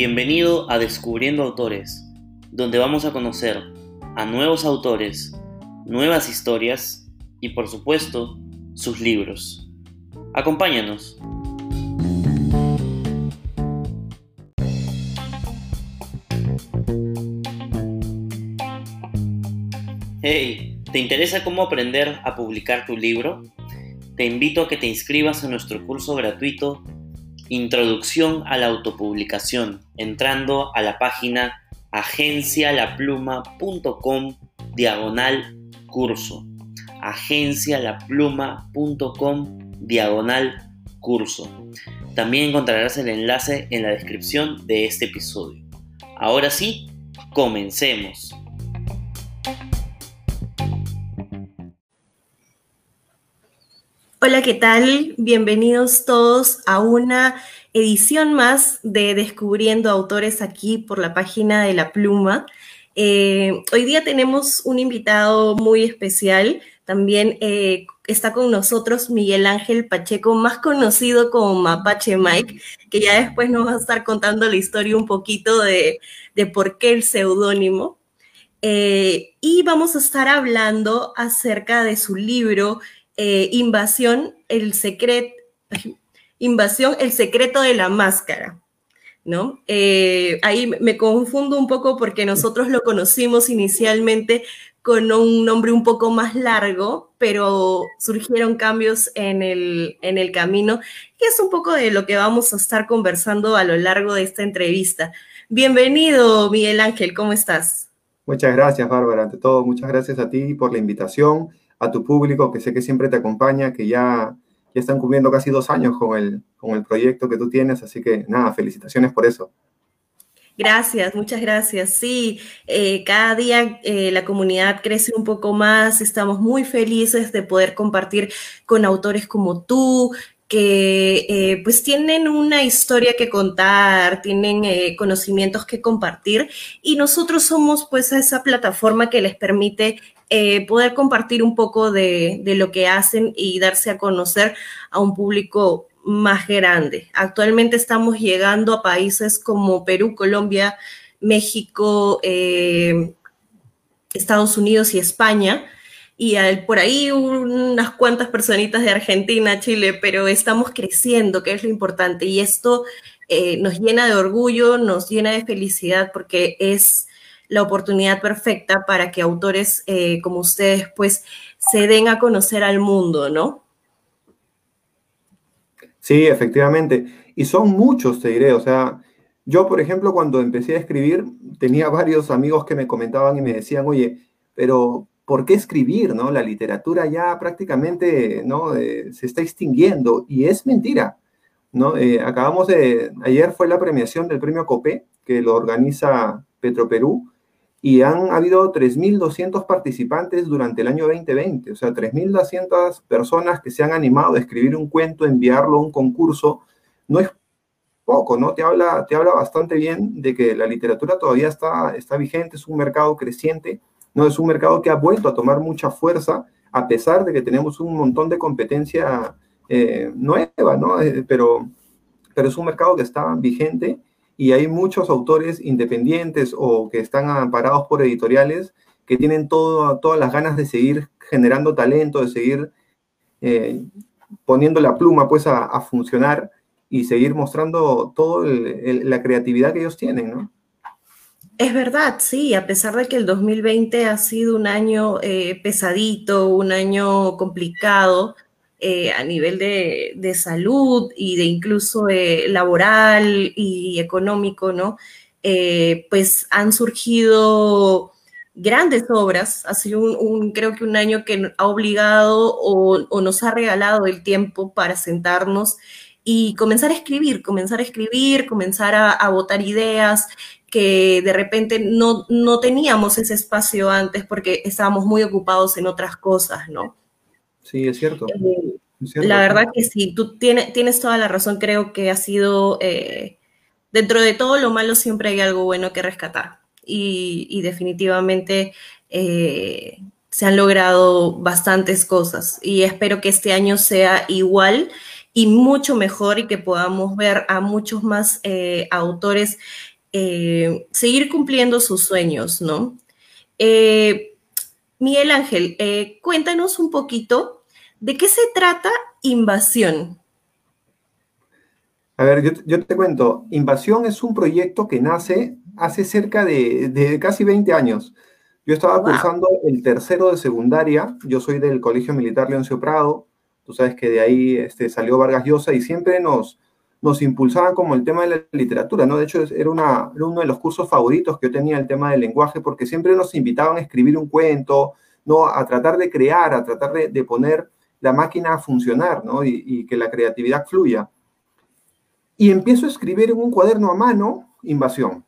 Bienvenido a Descubriendo Autores, donde vamos a conocer a nuevos autores, nuevas historias y por supuesto sus libros. Acompáñanos. Hey, ¿te interesa cómo aprender a publicar tu libro? Te invito a que te inscribas en nuestro curso gratuito Introducción a la autopublicación, entrando a la página agencialapluma.com diagonal curso. agencialapluma.com diagonal curso. También encontrarás el enlace en la descripción de este episodio. Ahora sí, comencemos. Hola, ¿qué tal? Bienvenidos todos a una edición más de Descubriendo Autores aquí por la página de La Pluma. Eh, hoy día tenemos un invitado muy especial. También eh, está con nosotros Miguel Ángel Pacheco, más conocido como Mapache Mike, que ya después nos va a estar contando la historia un poquito de, por qué el seudónimo. Eh, y vamos a estar hablando acerca de su libro eh, invasión, el secreto, invasión, el secreto de la máscara. ¿No? Eh, ahí me confundo un poco porque nosotros lo conocimos inicialmente con un nombre un poco más largo, pero surgieron cambios en el, en el camino, que es un poco de lo que vamos a estar conversando a lo largo de esta entrevista. Bienvenido, Miguel Ángel, ¿cómo estás? Muchas gracias, Bárbara. Ante todo, muchas gracias a ti por la invitación a tu público, que sé que siempre te acompaña, que ya, ya están cumpliendo casi dos años con el, con el proyecto que tú tienes, así que nada, felicitaciones por eso. Gracias, muchas gracias. Sí, eh, cada día eh, la comunidad crece un poco más, estamos muy felices de poder compartir con autores como tú, que eh, pues tienen una historia que contar, tienen conocimientos que compartir y nosotros somos pues esa plataforma que les permite eh, poder compartir un poco de, lo que hacen y darse a conocer a un público más grande. Actualmente estamos llegando a países como Perú, Colombia, México, eh, Estados Unidos y España. Y por ahí unas cuantas personitas de Argentina, Chile, pero estamos creciendo, que es lo importante. Y esto eh, nos llena de orgullo, nos llena de felicidad porque es la oportunidad perfecta para que autores eh, como ustedes pues se den a conocer al mundo, ¿no? Sí, efectivamente. Y son muchos, te diré. O sea, yo, por ejemplo, cuando empecé a escribir, tenía varios amigos que me comentaban y me decían, oye, pero ¿por qué escribir? ¿no? La literatura ya prácticamente ¿no? Eh, se está extinguiendo y es mentira. ¿no? Eh, acabamos de, ayer fue la premiación del premio COPE, que lo organiza Petroperú, y han habido 3.200 participantes durante el año 2020, o sea, 3.200 personas que se han animado a escribir un cuento, enviarlo a un concurso, no es poco, ¿no? Te habla, te habla bastante bien de que la literatura todavía está, está vigente, es un mercado creciente, ¿no? Es un mercado que ha vuelto a tomar mucha fuerza, a pesar de que tenemos un montón de competencia eh, nueva, ¿no? Eh, pero, pero es un mercado que está vigente y hay muchos autores independientes o que están amparados por editoriales que tienen todo, todas las ganas de seguir generando talento, de seguir eh, poniendo la pluma pues a, funcionar y seguir mostrando toda la creatividad que ellos tienen, ¿no? Es verdad, sí, a pesar de que el 2020 ha sido un año eh, pesadito, un año complicado, eh, a nivel de, salud y de incluso eh, laboral y económico, ¿no? Pues han surgido grandes obras. Ha sido un, creo que un año que ha obligado o, nos ha regalado el tiempo para sentarnos y comenzar a escribir, comenzar a escribir, comenzar a, a votar ideas que de repente no, no teníamos ese espacio antes porque estábamos muy ocupados en otras cosas, ¿no? Sí, es cierto. Eh, la verdad que sí, tú tienes, tienes toda la razón, creo que ha sido, eh, dentro de todo lo malo siempre hay algo bueno que rescatar y, definitivamente eh, se han logrado bastantes cosas y espero que este año sea igual y mucho mejor y que podamos ver a muchos más autores eh, seguir cumpliendo sus sueños, ¿no? Miguel Ángel, cuéntanos un poquito de qué se trata Invasión. A ver, yo, te cuento, Invasión es un proyecto que nace hace cerca de, casi 20 años. Yo estaba cursando el tercero de secundaria, yo soy del Colegio Militar Leoncio Prado, tú sabes que de ahí este, salió Vargas Llosa y siempre nos, nos impulsaban como el tema de la literatura, ¿no? De hecho, era, una, uno de los cursos favoritos que yo tenía, el tema del lenguaje, porque siempre nos invitaban a escribir un cuento, ¿no? A tratar de crear, a tratar de, poner la máquina a funcionar, ¿no? y que la creatividad fluya. Y empiezo a escribir en un cuaderno a mano, Invasión.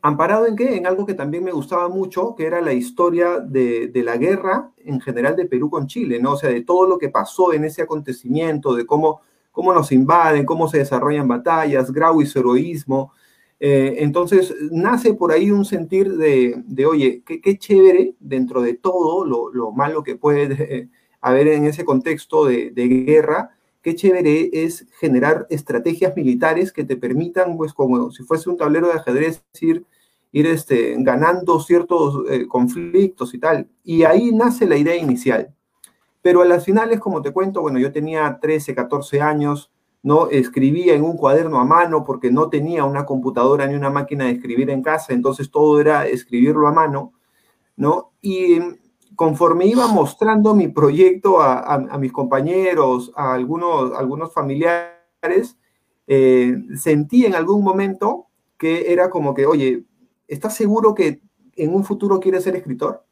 ¿Amparado en qué? En algo que también me gustaba mucho, que era la historia de, la guerra en general de Perú con Chile, ¿no? O sea, de todo lo que pasó en ese acontecimiento, de cómo, cómo nos invaden, cómo se desarrollan batallas, Grau y su heroísmo. Eh, entonces, nace por ahí un sentir de, oye, qué, chévere dentro de todo lo, malo que puede haber en ese contexto de, de guerra, qué chévere es generar estrategias militares que te permitan, pues como si fuese un tablero de ajedrez, ir, ir este, ganando ciertos eh, conflictos y tal. Y ahí nace la idea inicial. Pero a las finales, como te cuento, bueno, yo tenía 13, 14 años, ¿no? Escribía en un cuaderno a mano porque no tenía una computadora ni una máquina de escribir en casa, entonces todo era escribirlo a mano, ¿no? Y conforme iba mostrando mi proyecto a, mis compañeros, a algunos, algunos familiares, eh, sentí en algún momento que era como que, oye, ¿estás seguro que en un futuro quieres ser escritor?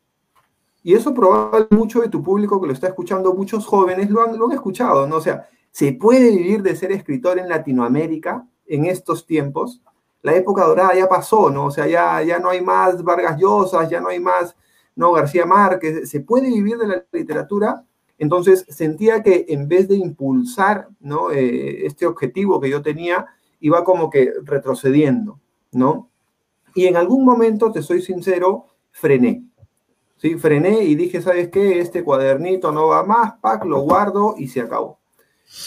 Y eso probablemente mucho de tu público que lo está escuchando, muchos jóvenes lo han, lo han escuchado, ¿no? O sea, ¿se puede vivir de ser escritor en Latinoamérica en estos tiempos? La época dorada ya pasó, ¿no? O sea, ya, ya no hay más Vargas Llosas, ya no hay más ¿no? García Márquez, se puede vivir de la literatura. Entonces sentía que en vez de impulsar ¿no? Eh, este objetivo que yo tenía, iba como que retrocediendo, ¿no? Y en algún momento, te soy sincero, frené. ¿Sí? Frené y dije, ¿sabes qué? Este cuadernito no va más, pack, lo guardo y se acabó.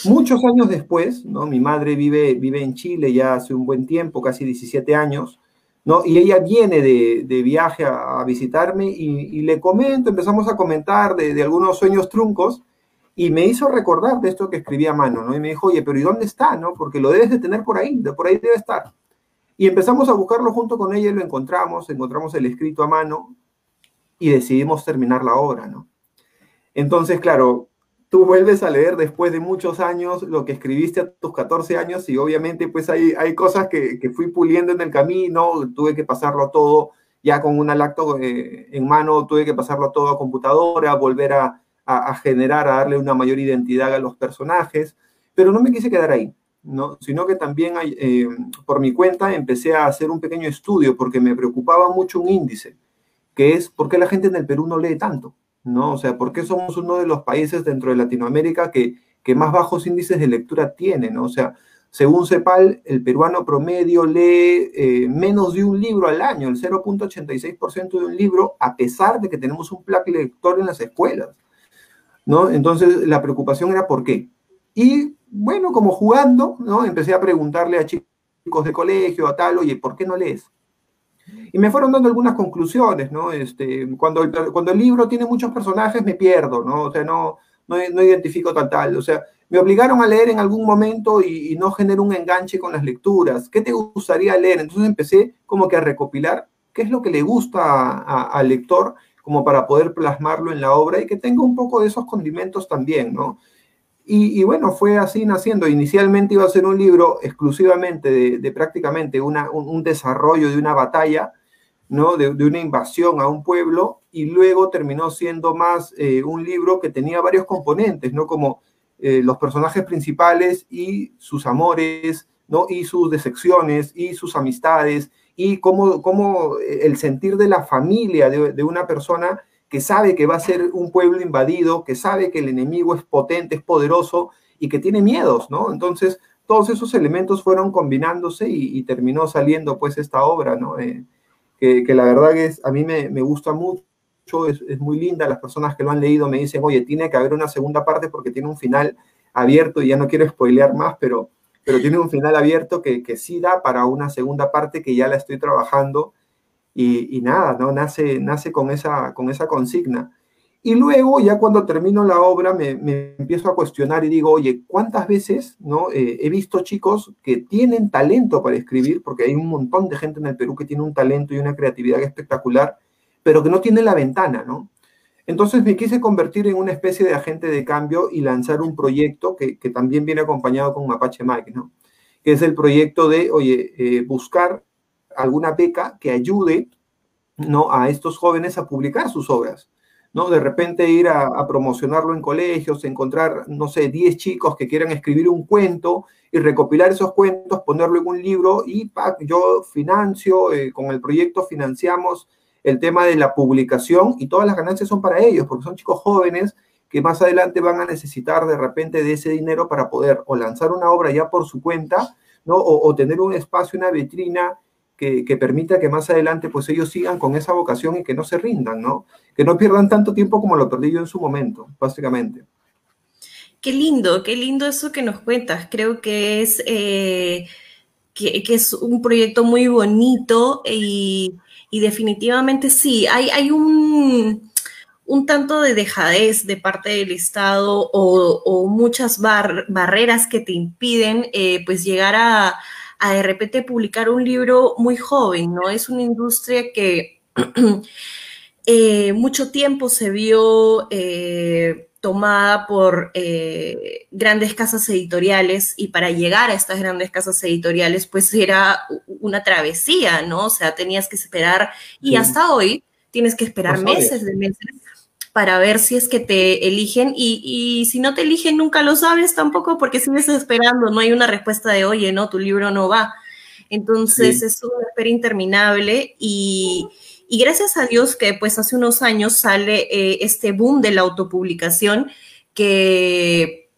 Muchos años después, ¿no? Mi madre vive, vive en Chile ya hace un buen tiempo, casi 17 años, ¿no? Y ella viene de, viaje a, visitarme y, le comento, empezamos a comentar de, algunos sueños truncos y me hizo recordar de esto que escribí a mano, ¿no? Y me dijo, oye, pero ¿y dónde está, no? Porque lo debes de tener por ahí, de por ahí debe estar. Y empezamos a buscarlo junto con ella y lo encontramos, encontramos el escrito a mano y decidimos terminar la obra, ¿no? Entonces, claro, tú vuelves a leer después de muchos años lo que escribiste a tus 14 años y obviamente pues hay, hay cosas que, que fui puliendo en el camino, tuve que pasarlo todo ya con un lacto eh, en mano, tuve que pasarlo todo a computadora, volver a, a, generar, a darle una mayor identidad a los personajes, pero no me quise quedar ahí. ¿no? sino que también eh, por mi cuenta empecé a hacer un pequeño estudio porque me preocupaba mucho un índice, que es por qué la gente en el Perú no lee tanto. ¿no? O sea, ¿por qué somos uno de los países dentro de Latinoamérica que, que más bajos índices de lectura tiene, ¿no? O sea, según CEPAL, el peruano promedio lee eh, menos de un libro al año, el 0.86% de un libro, a pesar de que tenemos un plan lector en las escuelas, ¿no? Entonces, la preocupación era ¿por qué? Y, bueno, como jugando, ¿no? Empecé a preguntarle a chicos de colegio, a tal, oye, ¿por qué no lees? Y me fueron dando algunas conclusiones, ¿no? Este, cuando, el, cuando el libro tiene muchos personajes me pierdo, ¿no? O sea, no, no, no identifico tal, tal. O sea, me obligaron a leer en algún momento y, no genero un enganche con las lecturas. ¿Qué te gustaría leer? Entonces empecé como que a recopilar qué es lo que le gusta al lector como para poder plasmarlo en la obra y que tenga un poco de esos condimentos también, ¿no? Y, bueno, fue así naciendo. Inicialmente iba a ser un libro exclusivamente de, prácticamente una, un, desarrollo de una batalla, ¿no? De, una invasión a un pueblo, y luego terminó siendo más eh, un libro que tenía varios componentes, ¿no? Como eh, los personajes principales y sus amores, ¿no? Y sus decepciones y sus amistades, y cómo, cómo el sentir de la familia de una persona que sabe que va a ser un pueblo invadido, que sabe que el enemigo es potente, es poderoso y que tiene miedos, ¿no? Entonces, todos esos elementos fueron combinándose y, terminó saliendo pues esta obra, ¿no? Eh, que, la verdad es, a mí me, gusta mucho, es, es, muy linda, las personas que lo han leído me dicen, oye, tiene que haber una segunda parte porque tiene un final abierto y ya no quiero spoilear más, pero, pero tiene un final abierto que, que sí da para una segunda parte que ya la estoy trabajando y, nada, ¿no? Nace, nace con, esa, con esa consigna. Y luego, ya cuando termino la obra, me, empiezo a cuestionar y digo, oye, ¿cuántas veces no eh, he visto chicos que tienen talento para escribir? Porque hay un montón de gente en el Perú que tiene un talento y una creatividad espectacular, pero que no tiene la ventana, ¿no? Entonces me quise convertir en una especie de agente de cambio y lanzar un proyecto que, también viene acompañado con Mapache Mike. Que es el proyecto de, oye, eh, buscar alguna beca que ayude, ¿no? A estos jóvenes a publicar sus obras. ¿no? De repente ir a, promocionarlo en colegios, encontrar, no sé, 10 chicos que quieran escribir un cuento y recopilar esos cuentos, ponerlo en un libro y yo financio, eh, con el proyecto financiamos el tema de la publicación y todas las ganancias son para ellos, porque son chicos jóvenes que más adelante van a necesitar de repente de ese dinero para poder o lanzar una obra ya por su cuenta, ¿no? O, o tener un espacio, una vitrina que, permita que más adelante pues ellos sigan con esa vocación y que no se rindan, ¿no? Que no pierdan tanto tiempo como lo perdí yo en su momento, básicamente. Qué lindo, qué lindo eso que nos cuentas. Creo que es, eh, que, es un proyecto muy bonito y, definitivamente sí, hay, hay un, un, tanto de dejadez de parte del Estado o, muchas barreras que te impiden eh, pues llegar a, a de repente publicar un libro muy joven, ¿no? Es una industria que eh, mucho tiempo se vio eh, tomada por eh, grandes casas editoriales y para llegar a estas grandes casas editoriales pues era una travesía, ¿no? O sea, tenías que esperar y hasta hoy tienes que esperar meses de meses para ver si es que te eligen y, si no te eligen nunca lo sabes tampoco porque sigues esperando, no hay una respuesta de, oye, no, tu libro no va. Entonces es una espera interminable y, gracias a Dios que pues hace unos años sale eh, este boom de la autopublicación que,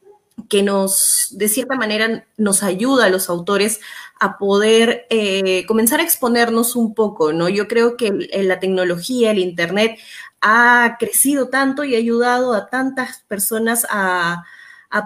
que nos, de cierta manera, nos ayuda a los autores a poder eh, comenzar a exponernos un poco, ¿no? Yo creo que la tecnología, el Internet, ha crecido tanto y ha ayudado a tantas personas a,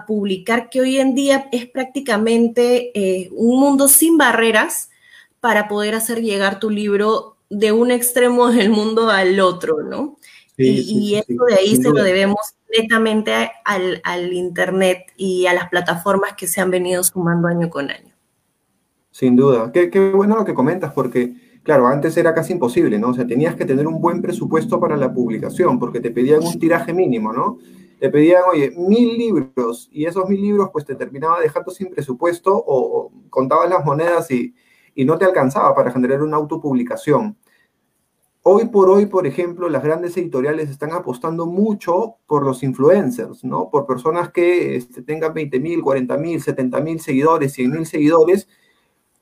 publicar que hoy en día es prácticamente eh, un mundo sin barreras para poder hacer llegar tu libro de un extremo del mundo al otro, ¿no? y, eso de ahí se lo debemos netamente al, al, Internet y a las plataformas que se han venido sumando año con año. Sin duda. Qué, qué bueno lo que comentas, porque Claro, antes era casi imposible, ¿no? O sea, tenías que tener un buen presupuesto para la publicación, porque te pedían un tiraje mínimo, ¿no? Te pedían, oye, mil libros, y esos mil libros, pues te terminaba dejando sin presupuesto o, contabas las monedas y, y no te alcanzaba para generar una autopublicación. Hoy por hoy, por ejemplo, las grandes editoriales están apostando mucho por los influencers, ¿no? Por personas que este, tengan 20 mil, 40 mil, 70 mil seguidores, 100 mil seguidores,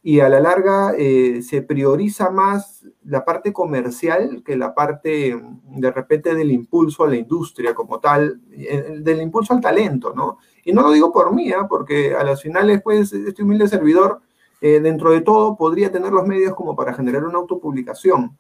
y a la larga eh, se prioriza más la parte comercial que la parte de repente del impulso a la industria como tal, eh, del impulso al talento, ¿no? Y no lo digo por mí, ¿eh? porque a las finales, pues, este humilde servidor, dentro de todo, podría tener los medios como para generar una autopublicación,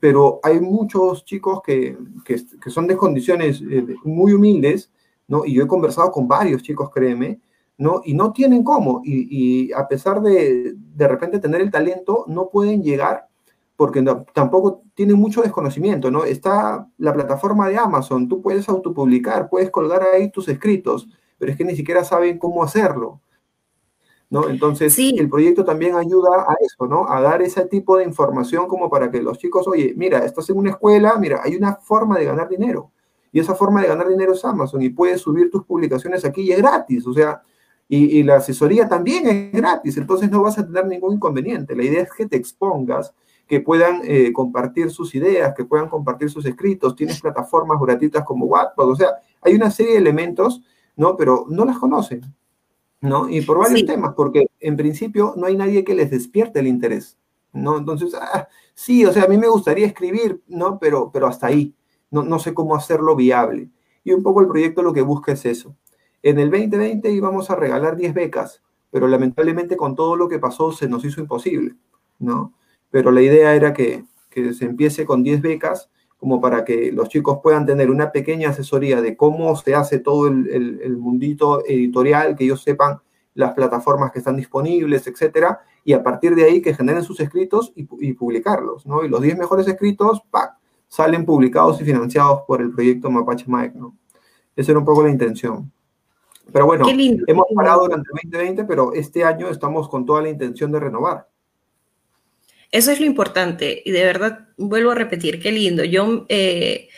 pero hay muchos chicos que, que, que son de condiciones muy humildes, ¿no? Y yo he conversado con varios chicos, créeme, ¿no? Y no tienen cómo, y, a pesar de de repente tener el talento, no pueden llegar porque tampoco tienen mucho desconocimiento, ¿no? Está la plataforma de Amazon, tú puedes autopublicar, puedes colgar ahí tus escritos, pero es que ni siquiera saben cómo hacerlo, ¿no? Entonces, sí. el proyecto también ayuda a eso, ¿no? A dar ese tipo de información como para que los chicos, oye, mira, estás en una escuela, mira, hay una forma de ganar dinero, y esa forma de ganar dinero es Amazon, y puedes subir tus publicaciones aquí y es gratis, o sea, y, la asesoría también es gratis, entonces no vas a tener ningún inconveniente. La idea es que te expongas, que puedan eh, compartir sus ideas, que puedan compartir sus escritos. Tienes plataformas gratuitas como Wattpad, o sea, hay una serie de elementos, ¿no? Pero no las conocen, ¿no? Y por varios temas, porque en principio no hay nadie que les despierte el interés, ¿no? Entonces, ah, sí, o sea, a mí me gustaría escribir, ¿no? Pero, pero hasta ahí, no, no sé cómo hacerlo viable. Y un poco el proyecto lo que busca es eso, en el 2020 íbamos a regalar 10 becas, pero lamentablemente con todo lo que pasó se nos hizo imposible, ¿no? Pero la idea era que, se empiece con 10 becas como para que los chicos puedan tener una pequeña asesoría de cómo se hace todo el, mundito editorial, que ellos sepan las plataformas que están disponibles, etcétera, y a partir de ahí que generen sus escritos y, publicarlos, ¿no? Y los 10 mejores escritos, ¡pac! salen publicados y financiados por el proyecto Mapache Mike. Esa era un poco la intención. Pero bueno, hemos parado durante el 2020, pero este año estamos con toda la intención de renovar. Eso es lo importante y de verdad vuelvo a repetir, qué lindo. Yo eh,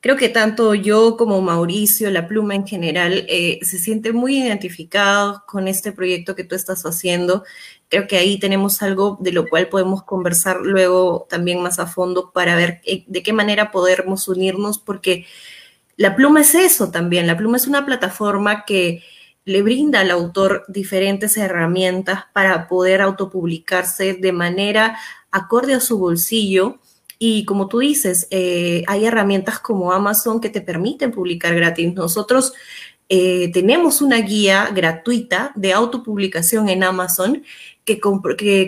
creo que tanto yo como Mauricio, la pluma en general, eh, se siente muy identificado con este proyecto que tú estás haciendo. Creo que ahí tenemos algo de lo cual podemos conversar luego también más a fondo para ver eh, de qué manera podemos unirnos, porque la pluma es eso también. La pluma es una plataforma que le brinda al autor diferentes herramientas para poder autopublicarse de manera acorde a su bolsillo. Y como tú dices, eh, hay herramientas como Amazon que te permiten publicar gratis. Nosotros eh, tenemos una guía gratuita de autopublicación en Amazon que,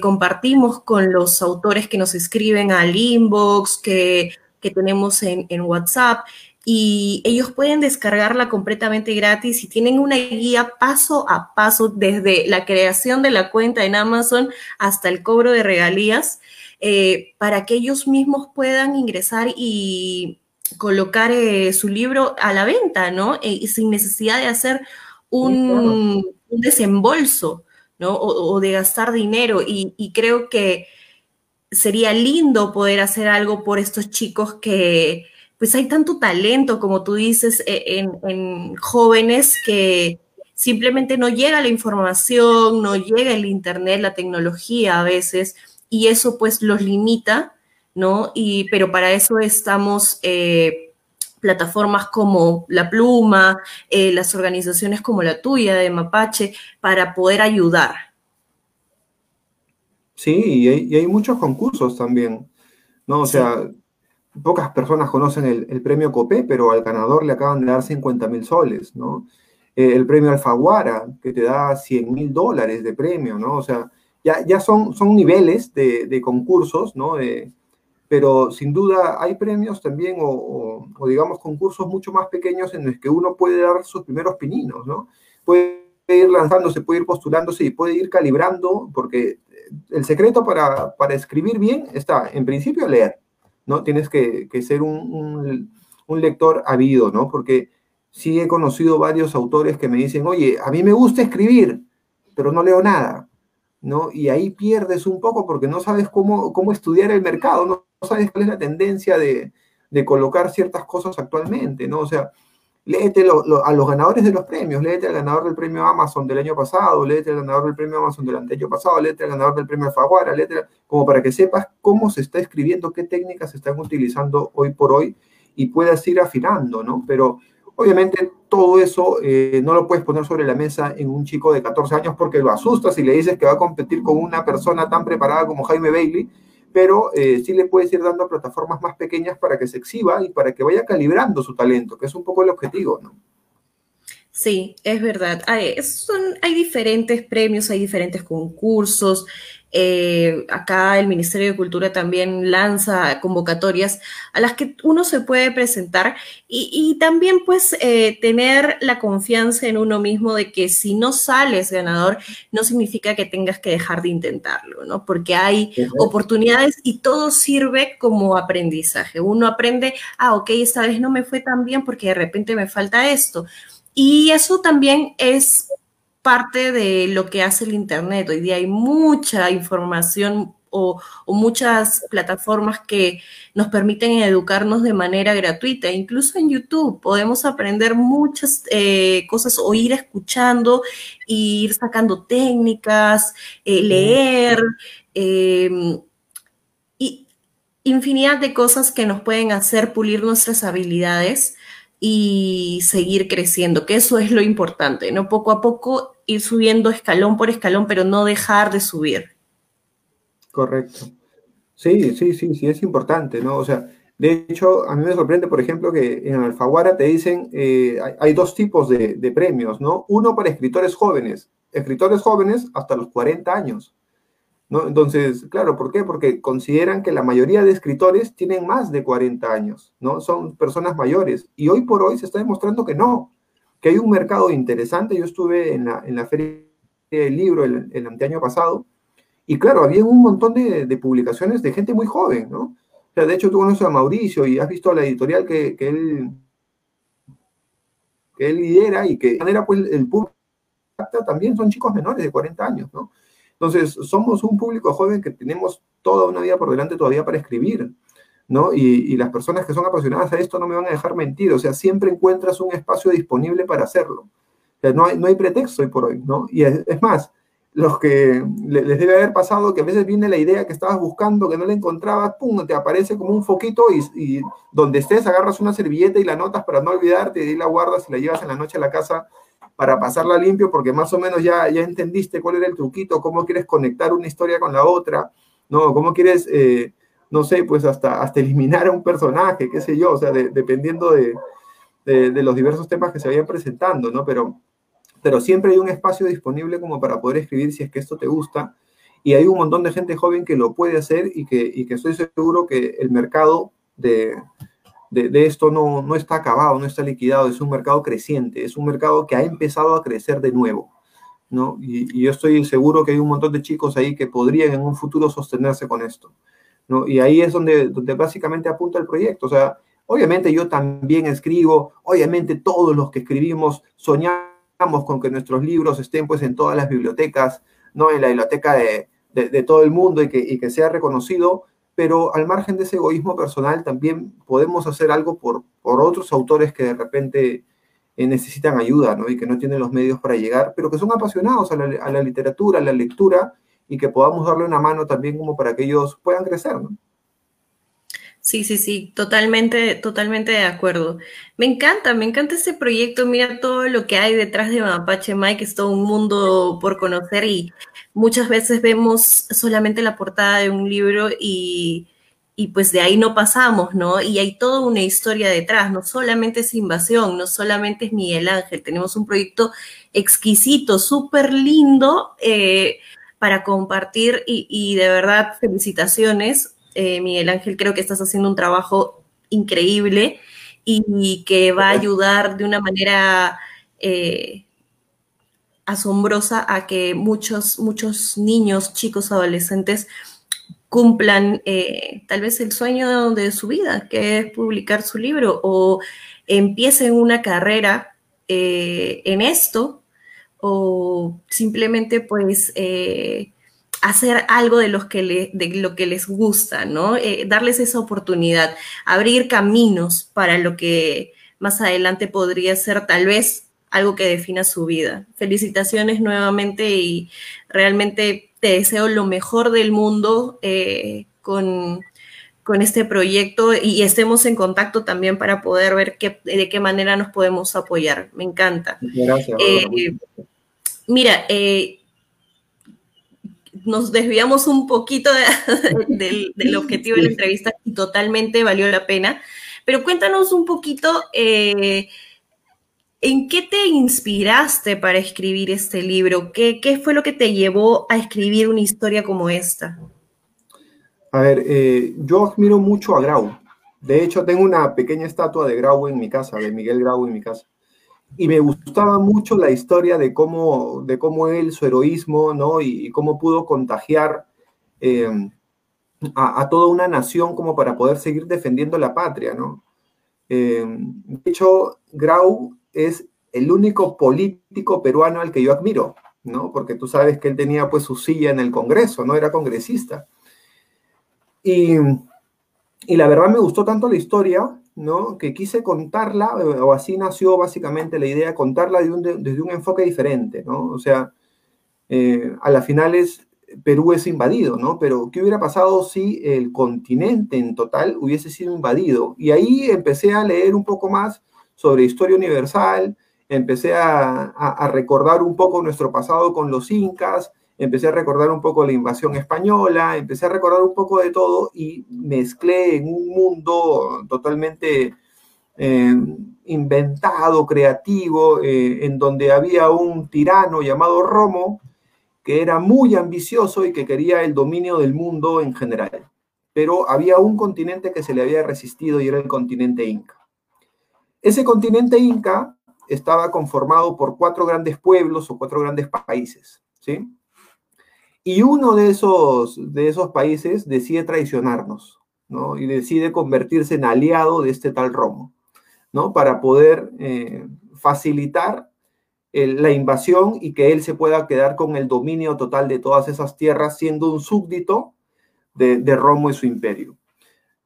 compartimos con los autores que nos escriben al inbox, que, tenemos en, en WhatsApp y ellos pueden descargarla completamente gratis y tienen una guía paso a paso desde la creación de la cuenta en Amazon hasta el cobro de regalías eh, para que ellos mismos puedan ingresar y colocar eh, su libro a la venta, ¿no? Eh, sin necesidad de hacer un, desembolso, ¿no? O, de gastar dinero. y creo que sería lindo poder hacer algo por estos chicos que pues hay tanto talento, como tú dices, e, en, jóvenes que simplemente no llega la información, no llega el Internet, la tecnología a veces, y eso pues los limita, ¿no? Y, pero para eso estamos... Eh, plataformas como La Pluma, eh, las organizaciones como la tuya de Mapache, para poder ayudar. Sí, y hay, muchos concursos también, ¿no? O sea, pocas personas conocen el, premio COPE, pero al ganador le acaban de dar 50 mil soles, ¿no? Eh, el premio Alfaguara, que te da 100 mil dólares de premio, ¿no? O sea, ya, ya son, son niveles de, concursos, ¿no? pero sin duda hay premios también o, digamos concursos mucho más pequeños en los que uno puede dar sus primeros pininos, ¿no? Puede ir lanzándose, puede ir postulándose y puede ir calibrando, porque el secreto para, para escribir bien está, en principio, leer. ¿No? Tienes que, ser un, lector habido, ¿no? Porque sí he conocido varios autores que me dicen, oye, a mí me gusta escribir, pero no leo nada, ¿no? Y ahí pierdes un poco porque no sabes cómo, estudiar el mercado, no, sabes cuál es la tendencia de, de, colocar ciertas cosas actualmente, ¿no? O sea, léete a los ganadores de los premios, léete al ganador del premio Amazon del año pasado, léete al ganador del premio Amazon del año pasado, léete al ganador del premio Alfaguara, léete como para que sepas cómo se está escribiendo, qué técnicas se están utilizando hoy por hoy y puedas ir afinando, ¿no? Pero obviamente todo eso eh, no lo puedes poner sobre la mesa en un chico de 14 años porque lo asustas y le dices que va a competir con una persona tan preparada como Jaime Bailey pero eh, sí le puedes ir dando plataformas más pequeñas para que se exhiba y para que vaya calibrando su talento, que es un poco el objetivo, ¿no? Sí, es verdad. Hay, son, hay diferentes premios, hay diferentes concursos. Eh, acá el Ministerio de Cultura también lanza convocatorias a las que uno se puede presentar y, también pues eh, tener la confianza en uno mismo de que si no sales ganador no significa que tengas que dejar de intentarlo, ¿no? Porque hay oportunidades y todo sirve como aprendizaje. Uno aprende, ah, ok, esta vez no me fue tan bien porque de repente me falta esto. Y eso también es parte de lo que hace el Internet. Hoy día hay mucha información o, muchas plataformas que nos permiten educarnos de manera gratuita. Incluso en YouTube podemos aprender muchas eh, cosas o ir escuchando, ir sacando técnicas, eh, leer. Em, y infinidad de cosas que nos pueden hacer pulir nuestras habilidades y seguir creciendo, que eso es lo importante, ¿no? Poco a poco ir subiendo escalón por escalón, pero no dejar de subir. Correcto. Sí, sí, sí, sí, es importante, ¿no? O sea, de hecho, a mí me sorprende, por ejemplo, que en Alfaguara te dicen, eh, hay, dos tipos de, de, premios, ¿no? Uno para escritores jóvenes, escritores jóvenes hasta los 40 años, entonces, claro, ¿por qué? Porque consideran que la mayoría de escritores tienen más de 40 años, ¿no? Son personas mayores. Y hoy por hoy se está demostrando que no, que hay un mercado interesante. Yo estuve en la, en la Feria el libro el, el anteaño pasado. Y claro, había un montón de, de, publicaciones de gente muy joven, ¿no? O sea, de hecho, tú conoces a Mauricio y has visto la editorial que, que él, que él lidera y que de manera, pues, el público también son chicos menores de 40 años, ¿no? Entonces, somos un público joven que tenemos toda una vida por delante todavía para escribir, ¿no? Y, las personas que son apasionadas a esto no me van a dejar mentir, o sea, siempre encuentras un espacio disponible para hacerlo. O sea, no hay, no hay pretexto hoy por hoy, ¿no? Y es, es más, los que les debe haber pasado que a veces viene la idea que estabas buscando, que no la encontrabas, pum, te aparece como un foquito y, y donde estés agarras una servilleta y la notas para no olvidarte y la guardas y la llevas en la noche a la casa para pasarla limpio porque más o menos ya, ya entendiste cuál era el truquito, cómo quieres conectar una historia con la otra, ¿no? Cómo quieres, eh, no sé, pues hasta, hasta eliminar a un personaje, qué sé yo, o sea, de, dependiendo de, de, de los diversos temas que se vayan presentando, ¿no? Pero pero siempre hay un espacio disponible como para poder escribir si es que esto te gusta. Y hay un montón de gente joven que lo puede hacer y que, y que estoy seguro que el mercado de, de, esto no, no está acabado, no está liquidado, es un mercado creciente, es un mercado que ha empezado a crecer de nuevo. ¿no? Y, y yo estoy seguro que hay un montón de chicos ahí que podrían en un futuro sostenerse con esto. ¿no? Y ahí es donde, donde básicamente apunta el proyecto. O sea, obviamente yo también escribo, obviamente todos los que escribimos soñamos con que nuestros libros estén pues en todas las bibliotecas, ¿no? En la biblioteca de, de, de todo el mundo y que, y que, sea reconocido, pero al margen de ese egoísmo personal también podemos hacer algo por, por otros autores que de repente eh, necesitan ayuda, ¿no? Y que no tienen los medios para llegar, pero que son apasionados a la, a la literatura, a la lectura, y que podamos darle una mano también como para que ellos puedan crecer, ¿no? Sí, sí, sí, totalmente, totalmente de acuerdo. Me encanta, me encanta este proyecto. Mira todo lo que hay detrás de Mapache Mike, es todo un mundo por conocer y muchas veces vemos solamente la portada de un libro y, y pues de ahí no pasamos, ¿no? Y hay toda una historia detrás, no solamente es invasión, no solamente es Miguel Ángel, tenemos un proyecto exquisito, súper lindo eh, para compartir y, y de verdad felicitaciones eh, Miguel Ángel, creo que estás haciendo un trabajo increíble y, y que va a ayudar de una manera eh, asombrosa a que muchos, muchos niños, chicos, adolescentes cumplan eh, tal vez el sueño de su vida, que es publicar su libro, o empiecen una carrera eh, en esto, o simplemente pues eh, hacer algo de, los que de lo que les gusta, ¿no? Darles esa oportunidad, abrir caminos para lo que más adelante podría ser tal vez algo que defina su vida. Felicitaciones nuevamente y realmente te deseo lo mejor del mundo eh, con, con, este proyecto y estemos en contacto también para poder ver qué, de qué manera nos podemos apoyar. Me encanta. Gracias. Eh, mira, eh, nos desviamos un poquito de, de, del objetivo de la entrevista y totalmente valió la pena. Pero cuéntanos un poquito, eh, ¿en qué te inspiraste para escribir este libro? ¿Qué, ¿Qué, fue lo que te llevó a escribir una historia como esta? A ver, eh, yo admiro mucho a Grau. De hecho, tengo una pequeña estatua de Grau en mi casa, de Miguel Grau en mi casa y me gustaba mucho la historia de cómo, de cómo él, su heroísmo, ¿no? Y, cómo pudo contagiar eh, a, toda una nación como para poder seguir defendiendo la patria, ¿no? Eh, de hecho, Grau es el único político peruano al que yo admiro, ¿no? Porque tú sabes que él tenía pues su silla en el Congreso, ¿no? Era congresista. Y, y la verdad me gustó tanto la historia ¿no? que quise contarla, eh, o así nació básicamente la idea, contarla de un, de, desde un enfoque diferente, ¿no? O sea, eh, a la final es, Perú es invadido, ¿no? Pero ¿qué hubiera pasado si el continente en total hubiese sido invadido? Y ahí empecé a leer un poco más sobre historia universal, empecé a, recordar un poco nuestro pasado con los incas, empecé a recordar un poco la invasión española, empecé a recordar un poco de todo y mezclé en un mundo totalmente eh, inventado, creativo, eh, en donde había un tirano llamado Romo, que era muy ambicioso y que quería el dominio del mundo en general. Pero había un continente que se le había resistido y era el continente inca. Ese continente inca estaba conformado por cuatro grandes pueblos o cuatro grandes países. ¿sí? Y uno de esos, de esos países decide traicionarnos, ¿no? Y decide convertirse en aliado de este tal Romo, ¿no? Para poder eh, facilitar la invasión y que él se pueda quedar con el dominio total de todas esas tierras, siendo un súbdito de, de Romo y su imperio.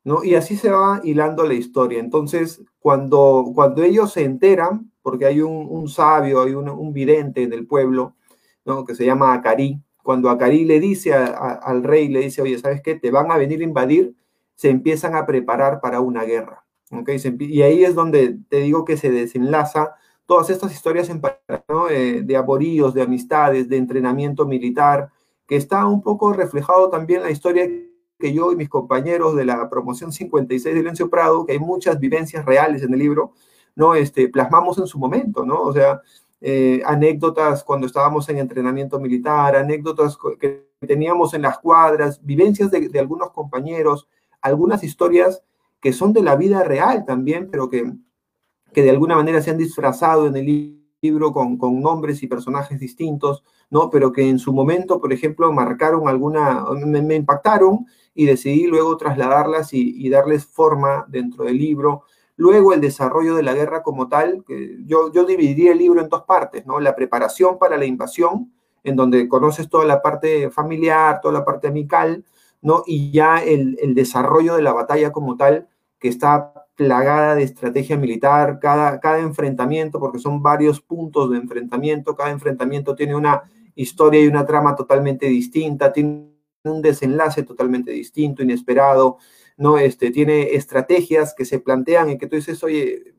¿No? Y así se va hilando la historia. Entonces, cuando, cuando ellos se enteran, porque hay un, sabio, hay un, vidente del pueblo, ¿no? Que se llama Acari, cuando Acari le dice al rey, le dice, oye, ¿sabes qué? Te van a venir a invadir, se empiezan a preparar para una guerra. ¿okay? y ahí es donde te digo que se desenlaza todas estas historias en, eh, de aboríos, de amistades, de entrenamiento militar, que está un poco reflejado también la historia que yo y mis compañeros de la promoción 56 de Lencio Prado, que hay muchas vivencias reales en el libro, ¿no? Este, plasmamos en su momento, ¿no? O sea, eh, anécdotas cuando estábamos en entrenamiento militar, anécdotas que teníamos en las cuadras, vivencias de, de algunos compañeros, algunas historias que son de la vida real también, pero que, que de alguna manera se han disfrazado en el libro con, con nombres y personajes distintos, ¿no? Pero que en su momento, por ejemplo, marcaron alguna, me, impactaron y decidí luego trasladarlas y, darles forma dentro del libro. Luego el desarrollo de la guerra como tal, yo, yo dividí el libro en dos partes, ¿no? La preparación para la invasión, en donde conoces toda la parte familiar, toda la parte amical, ¿no? Y ya el, el desarrollo de la batalla como tal, que está plagada de estrategia militar, cada, cada enfrentamiento, porque son varios puntos de enfrentamiento, cada enfrentamiento tiene una historia y una trama totalmente distinta, un desenlace totalmente distinto, inesperado, ¿no? Este, tiene estrategias que se plantean y que tú dices, oye,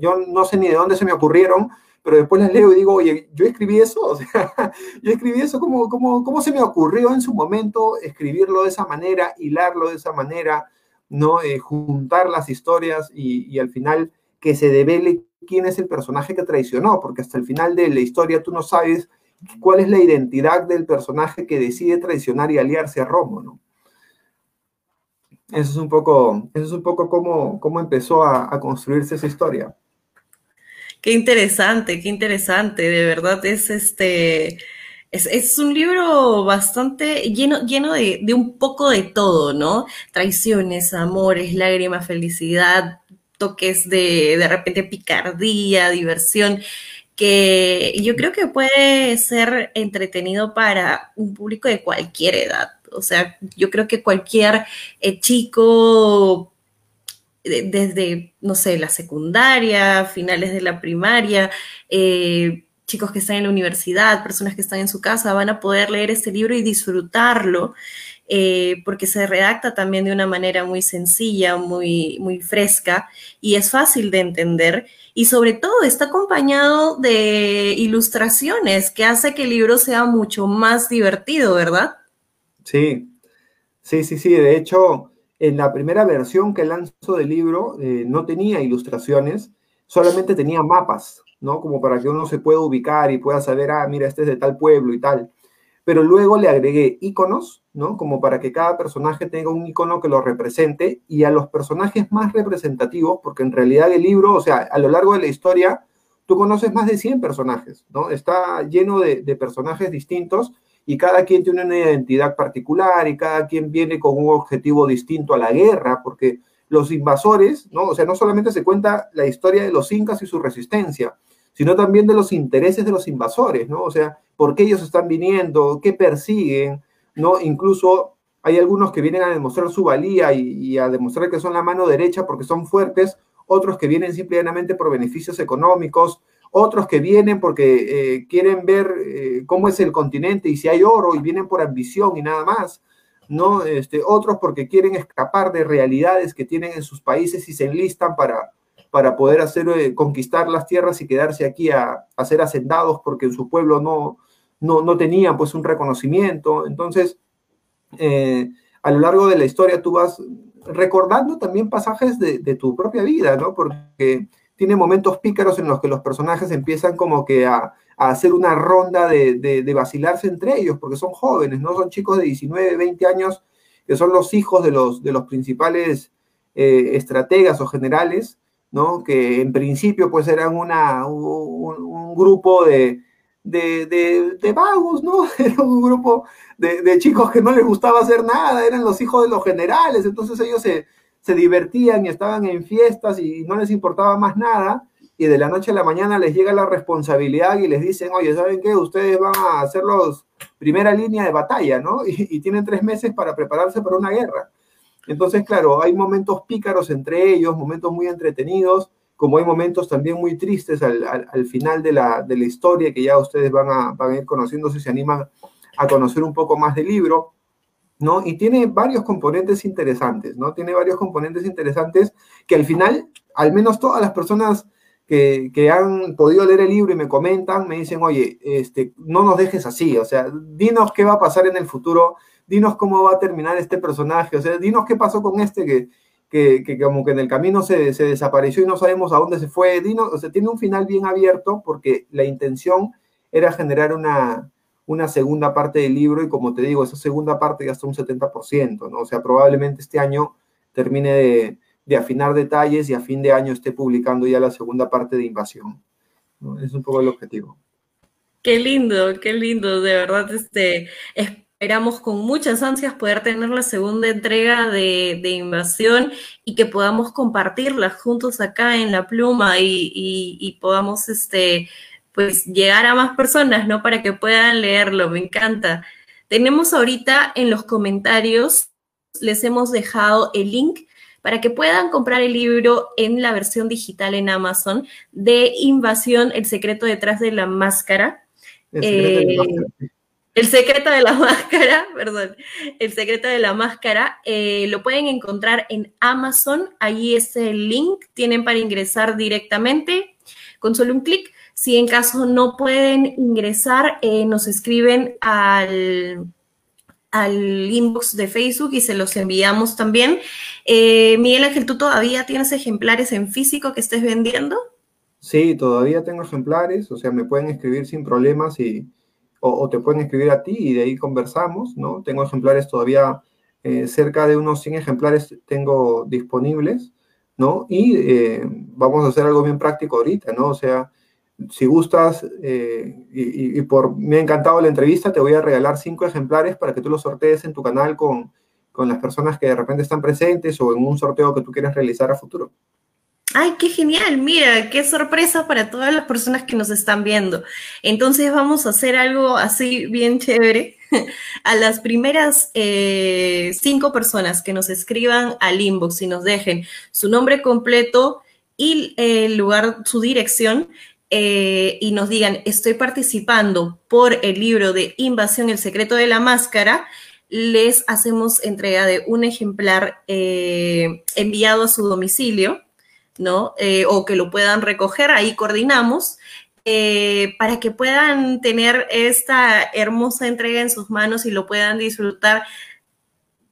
yo no sé ni de dónde se me ocurrieron, pero después las leo y digo, oye, yo escribí eso, o sea, yo escribí eso, ¿cómo, cómo, cómo se me ocurrió en su momento escribirlo de esa manera, hilarlo de esa manera, ¿no? Eh, juntar las historias y, y al final que se devele quién es el personaje que traicionó, porque hasta el final de la historia tú no sabes cuál es la identidad del personaje que decide traicionar y aliarse a Romo, ¿no? Eso es un poco, eso es un poco cómo, cómo empezó a, construirse esa historia. Qué interesante, qué interesante, de verdad es este, es, un libro bastante lleno, lleno de, de, un poco de todo, ¿no? Traiciones, amores, lágrimas, felicidad, toques de, de repente picardía, diversión que yo creo que puede ser entretenido para un público de cualquier edad. O sea, yo creo que cualquier eh, chico desde, no sé, la secundaria, finales de la primaria, eh, chicos que están en la universidad, personas que están en su casa, van a poder leer este libro y disfrutarlo eh, porque se redacta también de una manera muy sencilla, muy, muy fresca y es fácil de entender. Y sobre todo está acompañado de ilustraciones que hace que el libro sea mucho más divertido, ¿verdad? Sí, sí, sí, sí. De hecho, en la primera versión que lanzó del libro eh, no tenía ilustraciones, solamente tenía mapas, ¿no? Como para que uno se pueda ubicar y pueda saber, ah, mira, este es de tal pueblo y tal pero luego le agregué iconos, ¿no? Como para que cada personaje tenga un icono que lo represente y a los personajes más representativos, porque en realidad el libro, o sea, a lo largo de la historia, tú conoces más de 100 personajes, ¿no? Está lleno de, personajes distintos y cada quien tiene una identidad particular y cada quien viene con un objetivo distinto a la guerra, porque los invasores, ¿no? O sea, no solamente se cuenta la historia de los incas y su resistencia, sino también de los intereses de los invasores, ¿no? O sea, por qué ellos están viniendo, qué persiguen, ¿no? Incluso hay algunos que vienen a demostrar su valía y, a demostrar que son la mano derecha porque son fuertes, otros que vienen simplemente por beneficios económicos, otros que vienen porque eh, quieren ver eh, cómo es el continente y si hay oro y vienen por ambición y nada más, ¿no? Este, otros porque quieren escapar de realidades que tienen en sus países y se enlistan para, para poder hacer, eh, conquistar las tierras y quedarse aquí a, ser hacendados porque en su pueblo no, no, no tenían pues un reconocimiento. Entonces, eh, a lo largo de la historia tú vas recordando también pasajes de, tu propia vida, ¿no? Porque tiene momentos pícaros en los que los personajes empiezan como que a, hacer una ronda de, de, vacilarse entre ellos, porque son jóvenes, ¿no? Son chicos de 19, 20 años, que son los hijos de los, de los principales eh, estrategas o generales, que en principio pues eran una, un, grupo de, de, de, vagos, ¿no? Era un grupo de, chicos que no les gustaba hacer nada, eran los hijos de los generales, entonces ellos se, se divertían y estaban en fiestas y no les importaba más nada y de la noche a la mañana les llega la responsabilidad y les dicen, oye, ¿saben qué? Ustedes van a hacer los primera línea de batalla, ¿no? Y, tienen tres meses para prepararse para una guerra. Entonces, claro, hay momentos pícaros entre ellos, momentos muy entretenidos, como hay momentos también muy tristes al, al, final de la, de la, historia que ya ustedes van a, van a ir conociendo si se animan a conocer un poco más del libro, ¿no? Y tiene varios componentes interesantes, ¿no? Tiene varios componentes interesantes que al final, al menos todas las personas que, han podido leer el libro y me comentan, me dicen, oye, este, no nos dejes así, o sea, dinos qué va a pasar en el futuro, dinos cómo va a terminar este personaje, o sea, dinos qué pasó con este que, que, como que en el camino se, se, desapareció y no sabemos a dónde se fue, dinos, o sea, tiene un final bien abierto porque la intención era generar una, una segunda parte del libro y como te digo, esa segunda parte ya está un 70%, ¿no? O sea, probablemente este año termine de de afinar detalles y a fin de año esté publicando ya la segunda parte de Invasión. Es un poco el objetivo. Qué lindo, qué lindo, de verdad, este, esperamos con muchas ansias poder tener la segunda entrega de, Invasión y que podamos compartirla juntos acá en la pluma y, podamos, este, pues, llegar a más personas, ¿no? Para que puedan leerlo, me encanta. Tenemos ahorita en los comentarios, les hemos dejado el link para que puedan comprar el libro en la versión digital en Amazon de Invasión, el secreto detrás de la máscara. El secreto, de, la eh, máscara, perdón, el secreto de la máscara, eh, lo pueden encontrar en Amazon, ahí es el link, tienen para ingresar directamente con solo un clic. Si en caso no pueden ingresar, eh, nos escriben al al inbox de Facebook y se los enviamos también. Eh, Miguel Ángel, ¿tú todavía tienes ejemplares en físico que estés vendiendo? Sí, todavía tengo ejemplares, o sea, me pueden escribir sin problemas y, o, te pueden escribir a ti y de ahí conversamos, ¿no? Tengo ejemplares todavía, eh, cerca de unos 100 ejemplares tengo disponibles, ¿no? Y eh, vamos a hacer algo bien práctico ahorita, ¿no? O sea, si gustas, eh, y, por me ha encantado la entrevista, te voy a regalar cinco ejemplares para que tú los sortees en tu canal con, con las personas que de repente están presentes o en un sorteo que tú quieras realizar a futuro. Ay, qué genial, mira, qué sorpresa para todas las personas que nos están viendo. Entonces vamos a hacer algo así bien chévere. A las primeras eh, cinco personas que nos escriban al inbox y nos dejen su nombre completo y el lugar, su dirección, eh, y nos digan, estoy participando por el libro de Invasión, el secreto de la máscara, les hacemos entrega de un ejemplar eh, enviado a su domicilio, ¿no? Eh, o que lo puedan recoger, ahí coordinamos. para que puedan tener esta hermosa entrega en sus manos y lo puedan disfrutar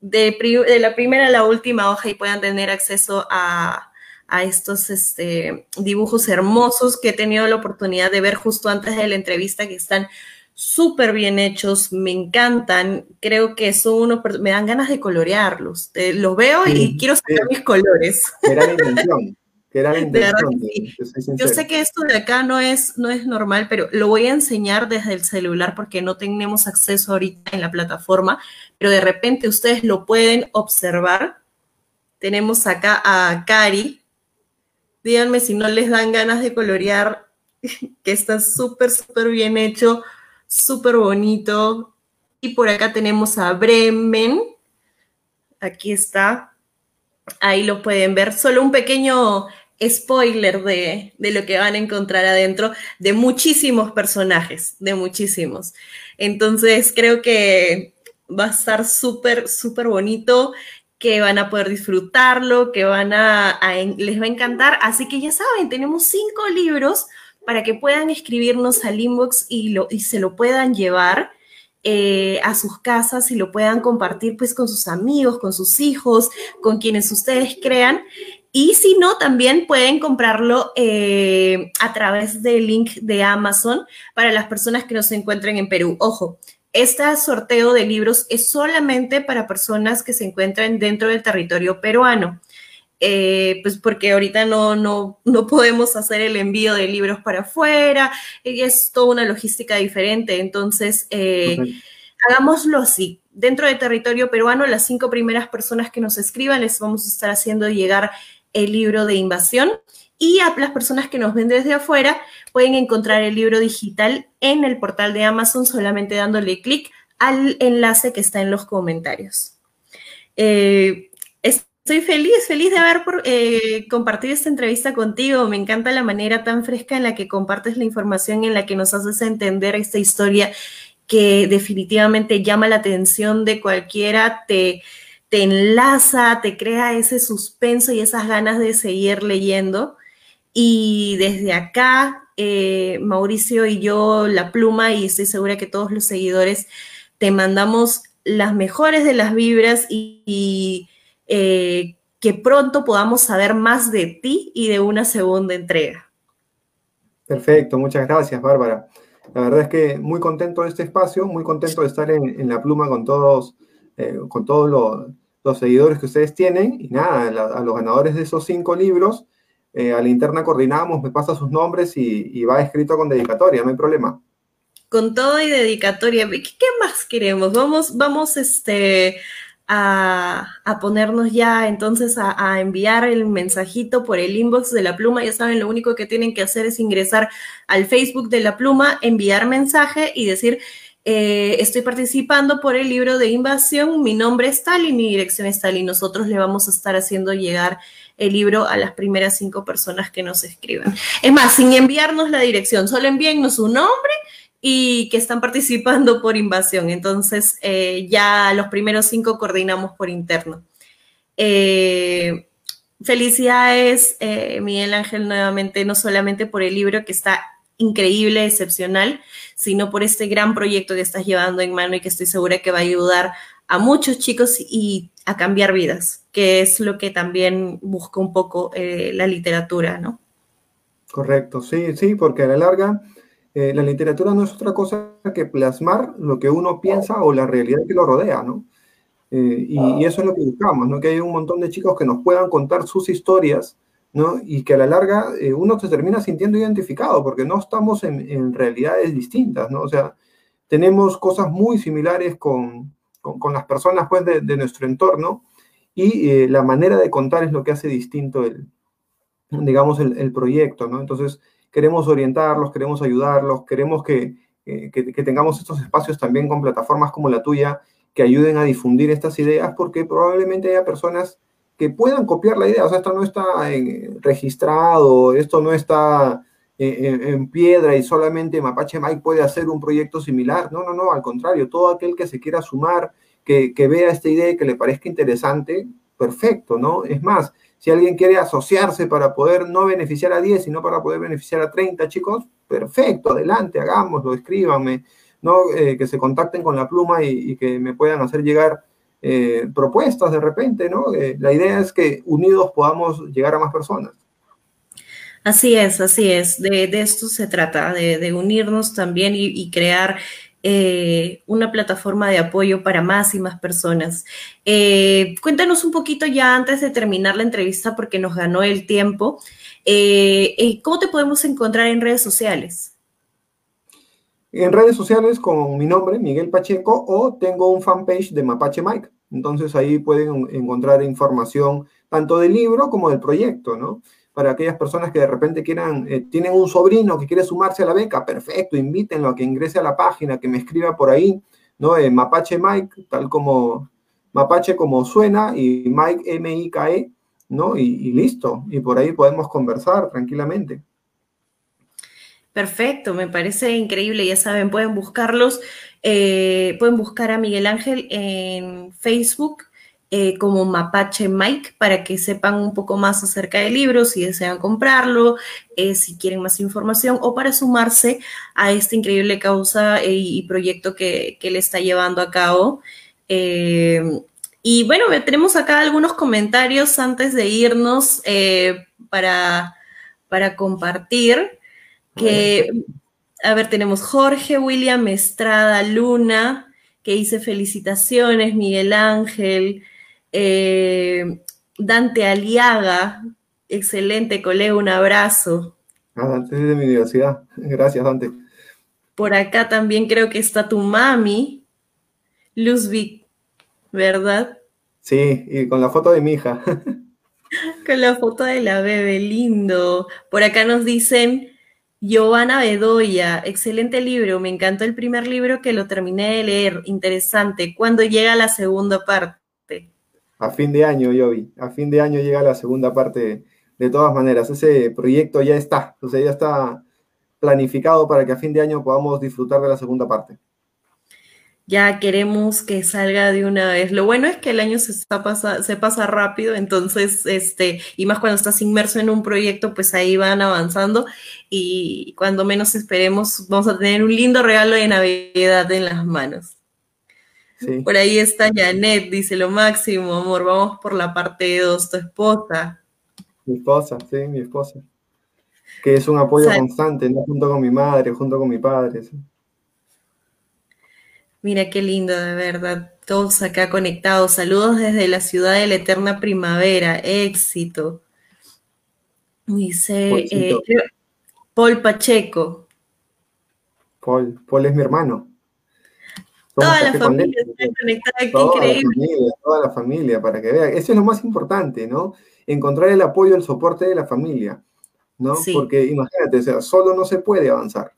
de, de la primera a la última hoja y puedan tener acceso a, a estos este, dibujos hermosos que he tenido la oportunidad de ver justo antes de la entrevista, que están súper bien hechos, me encantan, creo que son unos, me dan ganas de colorearlos, eh, los veo y quiero saber mis colores. Era intención. Era la intención Yo sé que esto de acá no es, no es normal, pero lo voy a enseñar desde el celular porque no tenemos acceso ahorita en la plataforma, pero de repente ustedes lo pueden observar. Tenemos acá a Cari, Díganme si no les dan ganas de colorear, que está súper, súper bien hecho, súper bonito. Y por acá tenemos a Bremen. Aquí está. Ahí lo pueden ver. Solo un pequeño spoiler de, de, lo que van a encontrar adentro de muchísimos personajes, de muchísimos. Entonces creo que va a estar súper, súper bonito que van a poder disfrutarlo, que van a, les va a encantar. Así que ya saben, tenemos cinco libros para que puedan escribirnos al inbox y, lo, y se lo puedan llevar eh, a sus casas y lo puedan compartir pues con sus amigos, con sus hijos, con quienes ustedes crean. Y si no, también pueden comprarlo eh, a través del link de Amazon para las personas que no se encuentren en Perú. Ojo, este sorteo de libros es solamente para personas que se encuentran dentro del territorio peruano. eh, pues porque ahorita no, no, no podemos hacer el envío de libros para afuera, y es toda una logística diferente. Entonces, eh, hagámoslo así. Dentro de territorio peruano, las cinco primeras personas que nos escriban les vamos a estar haciendo llegar el libro de invasión. Y a las personas que nos ven desde afuera pueden encontrar el libro digital en el portal de Amazon solamente dándole clic al enlace que está en los comentarios. Eh, Estoy feliz, feliz de haber eh, compartido esta entrevista contigo. Me encanta la manera tan fresca en la que compartes la información, en la que nos haces entender esta historia que definitivamente llama la atención de cualquiera, te, te enlaza, te crea ese suspenso y esas ganas de seguir leyendo. Y desde acá, eh, Mauricio y yo, la pluma, y estoy segura que todos los seguidores, te mandamos las mejores de las vibras y eh, que pronto podamos saber más de ti y de una segunda entrega. Perfecto, muchas gracias, Bárbara. La verdad es que muy contento de este espacio, muy contento de estar en, la pluma con todos, eh, con todos los, seguidores que ustedes tienen. Y nada, a, los ganadores de esos cinco libros, eh, a la interna coordinamos, me pasa sus nombres y, va escrito con dedicatoria, no hay problema. Con todo y dedicatoria, ¿qué, más queremos? Vamos, vamos, este, a, ponernos ya entonces a, enviar el mensajito por el inbox de la pluma. Ya saben, lo único que tienen que hacer es ingresar al Facebook de la pluma, enviar mensaje y decir, eh, estoy participando por el libro de invasión, mi nombre es tal y mi dirección es tal y nosotros le vamos a estar haciendo llegar el libro a las primeras cinco personas que nos escriban. Es más, sin enviarnos la dirección, solo envíennos su nombre y que están participando por invasión. Entonces, eh, ya los primeros cinco coordinamos por interno. Eh, felicidades, Miguel Ángel, nuevamente, no solamente por el libro que está increíble, excepcional, sino por este gran proyecto que estás llevando en mano y que estoy segura que va a ayudar a muchos chicos y a cambiar vidas, que es lo que también busca un poco la literatura, ¿no? Correcto, sí, sí, porque a la larga eh, la literatura no es otra cosa que plasmar lo que uno piensa o la realidad que lo rodea, ¿no? Eh, y, eso es lo que buscamos, ¿no? Que hay un montón de chicos que nos puedan contar sus historias, ¿no? Y que a la larga eh, uno se termina sintiendo identificado, porque no estamos en, realidades distintas, ¿no? O sea, tenemos cosas muy similares con, con, las personas, pues, de, de nuestro entorno, y la manera de contar es lo que hace distinto el, digamos, el, el proyecto, ¿no? Entonces, queremos orientarlos, queremos ayudarlos, queremos que, tengamos estos espacios también con plataformas como la tuya que ayuden a difundir estas ideas, porque probablemente haya personas que puedan copiar la idea. O sea, esto no está registrado, esto no está en, piedra y solamente Mapache Mike puede hacer un proyecto similar. No, no, no, al contrario, todo aquel que se quiera sumar, que, que vea esta idea y que le parezca interesante, perfecto, ¿no? Es más, si alguien quiere asociarse para poder no beneficiar a 10, sino para poder beneficiar a 30 chicos, perfecto, adelante, hagámoslo, escríbanme, ¿no? Eh, que se contacten con la pluma y, que me puedan hacer llegar eh, propuestas de repente, ¿no? Eh, la idea es que unidos podamos llegar a más personas. Así es, así es. De, esto se trata, de, unirnos también y crear eh, una plataforma de apoyo para más y más personas. Eh, cuéntanos un poquito ya antes de terminar la entrevista porque nos ganó el tiempo. ¿Cómo te podemos encontrar en redes sociales? En redes sociales con mi nombre, Miguel Pacheco, o tengo un fanpage de Mapache Mike. Entonces ahí pueden encontrar información tanto del libro como del proyecto, ¿no? para aquellas personas que de repente quieran, eh, tienen un sobrino que quiere sumarse a la beca, perfecto, invítenlo a que ingrese a la página, que me escriba por ahí, ¿no? Eh, Mapache Mike, tal como Mapache como suena, y Mike M-I-K-E, ¿no? Y, listo, y por ahí podemos conversar tranquilamente. Perfecto, me parece increíble, ya saben, pueden buscarlos, eh, pueden buscar a Miguel Ángel en Facebook, eh, como Mapache Mike para que sepan un poco más acerca del libro, si desean comprarlo, eh, si quieren más información o para sumarse a esta increíble causa y proyecto que, que, le está llevando a cabo. y bueno, tenemos acá algunos comentarios antes de irnos para, para compartir. Que, a ver, tenemos Jorge William Estrada Luna, que dice felicitaciones, Miguel Ángel. Eh, Dante Aliaga, excelente colega, un abrazo. Ah, Dante es de mi universidad. Gracias, Dante. Por acá también creo que está tu mami, Luzvik, ¿verdad? Sí, y con la foto de mi hija. con la foto de la bebé, lindo. Por acá nos dicen, Giovanna Bedoya, excelente libro, me encantó el primer libro que lo terminé de leer, interesante. ¿Cuándo llega la segunda parte? A fin de año, Yovi, a fin de año llega la segunda parte. De todas maneras, ese proyecto ya está, o sea, ya está planificado para que a fin de año podamos disfrutar de la segunda parte ya queremos que salga de una vez. Lo bueno es que el año se, pasa, se pasa rápido, entonces, este, y más cuando estás inmerso en un proyecto, pues ahí van avanzando y cuando menos esperemos, vamos a tener un lindo regalo de Navidad en las manos. Por ahí está Janet, dice lo máximo, amor, vamos por la parte 2, tu esposa. Mi esposa, sí, mi esposa. Que es un apoyo constante, ¿no? junto con mi madre, junto con mi padre. ¿sí? Mira qué lindo, de verdad. Todos acá conectados. Saludos desde la ciudad de la eterna primavera. Éxito. Dice eh, Paul Pacheco. Paul, Paul es mi hermano. toda la familia está conectada, qué increíble. toda la familia, para que vean. Eso es lo más importante, ¿no? Encontrar el apoyo, el soporte de la familia, ¿no? Porque imagínate, o sea, solo no se puede avanzar.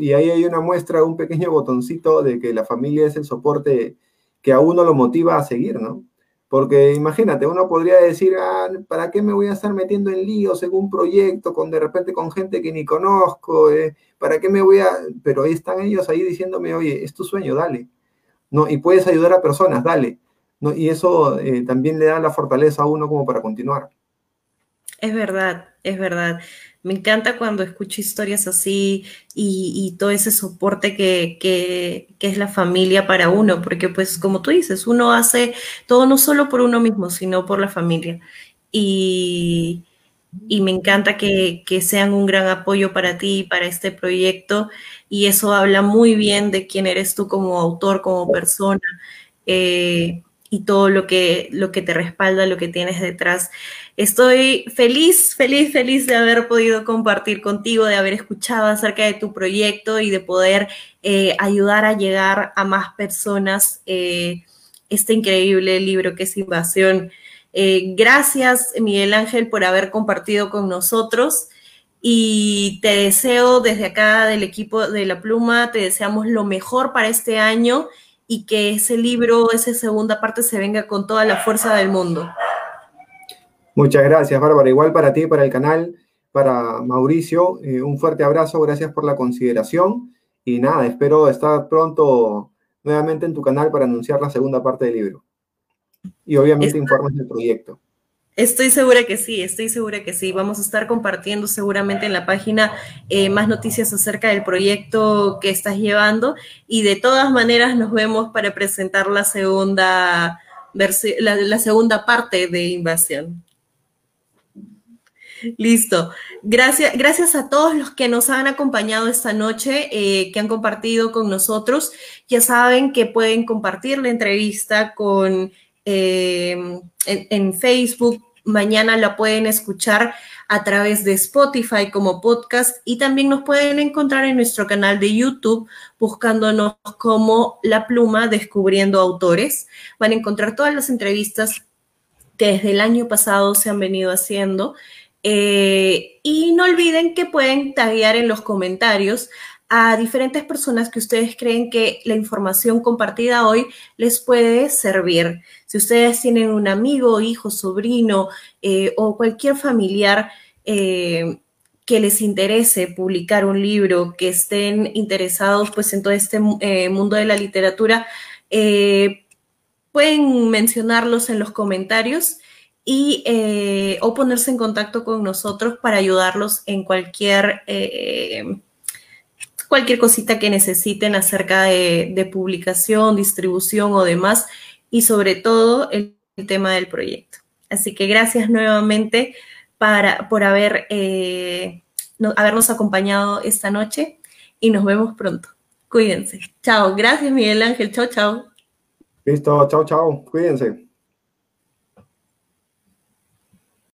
Y ahí hay una muestra, un pequeño botoncito de que la familia es el soporte que a uno lo motiva a seguir, ¿no? Porque imagínate, uno podría decir, ah, ¿para qué me voy a estar metiendo en líos en un proyecto con de repente con gente que ni conozco? Eh? ¿Para qué me voy a...? Pero ahí están ellos ahí diciéndome, oye, es tu sueño, dale. ¿No? Y puedes ayudar a personas, dale. ¿No? Y eso eh, también le da la fortaleza a uno como para continuar. Es verdad, es verdad. Me encanta cuando escucho historias así y, todo ese soporte que, es la familia para uno, porque pues como tú dices, uno hace todo no solo por uno mismo, sino por la familia. Y, me encanta que, sean un gran apoyo para ti, para este proyecto, y eso habla muy bien de quién eres tú como autor, como persona, eh, y todo lo que, lo que te respalda, lo que tienes detrás. Estoy feliz, feliz, feliz de haber podido compartir contigo, de haber escuchado acerca de tu proyecto y de poder eh, ayudar a llegar a más personas eh, este increíble libro que es Invasión. Eh, gracias, Miguel Ángel, por haber compartido con nosotros y te deseo desde acá del equipo de La Pluma, te deseamos lo mejor para este año y que ese libro, esa segunda parte se venga con toda la fuerza del mundo. Muchas gracias, Bárbara. Igual para ti, para el canal, para Mauricio, eh, un fuerte abrazo, gracias por la consideración. Y nada, espero estar pronto nuevamente en tu canal para anunciar la segunda parte del libro. Y obviamente informes del proyecto. Estoy segura que sí, estoy segura que sí. Vamos a estar compartiendo seguramente en la página eh, más noticias acerca del proyecto que estás llevando y de todas maneras nos vemos para presentar la segunda, la segunda parte de Invasión. Listo. Gracias, gracias a todos los que nos han acompañado esta noche, eh, que han compartido con nosotros. Ya saben que pueden compartir la entrevista con, em, en, Facebook. Mañana la pueden escuchar a través de Spotify como podcast y también nos pueden encontrar en nuestro canal de YouTube buscándonos como La Pluma Descubriendo Autores. Van a encontrar todas las entrevistas que desde el año pasado se han venido haciendo eh, y no olviden que pueden taguear en los comentarios a diferentes personas que ustedes creen que la información compartida hoy les puede servir. Si ustedes tienen un amigo, hijo, sobrino eh, o cualquier familiar eh, que les interese publicar un libro, que estén interesados pues en todo este mundo de la literatura, pueden mencionarlos en los comentarios y eh, o ponerse en contacto con nosotros para ayudarlos en cualquier, eh, cualquier cosita que necesiten acerca de, publicación, distribución o demás, y sobre todo el, tema del proyecto. Así que gracias nuevamente para, por haber, eh, habernos acompañado esta noche y nos vemos pronto. Cuídense. Chao. Gracias, Miguel Ángel. Chao, chao. Listo. Chao, chao. Cuídense.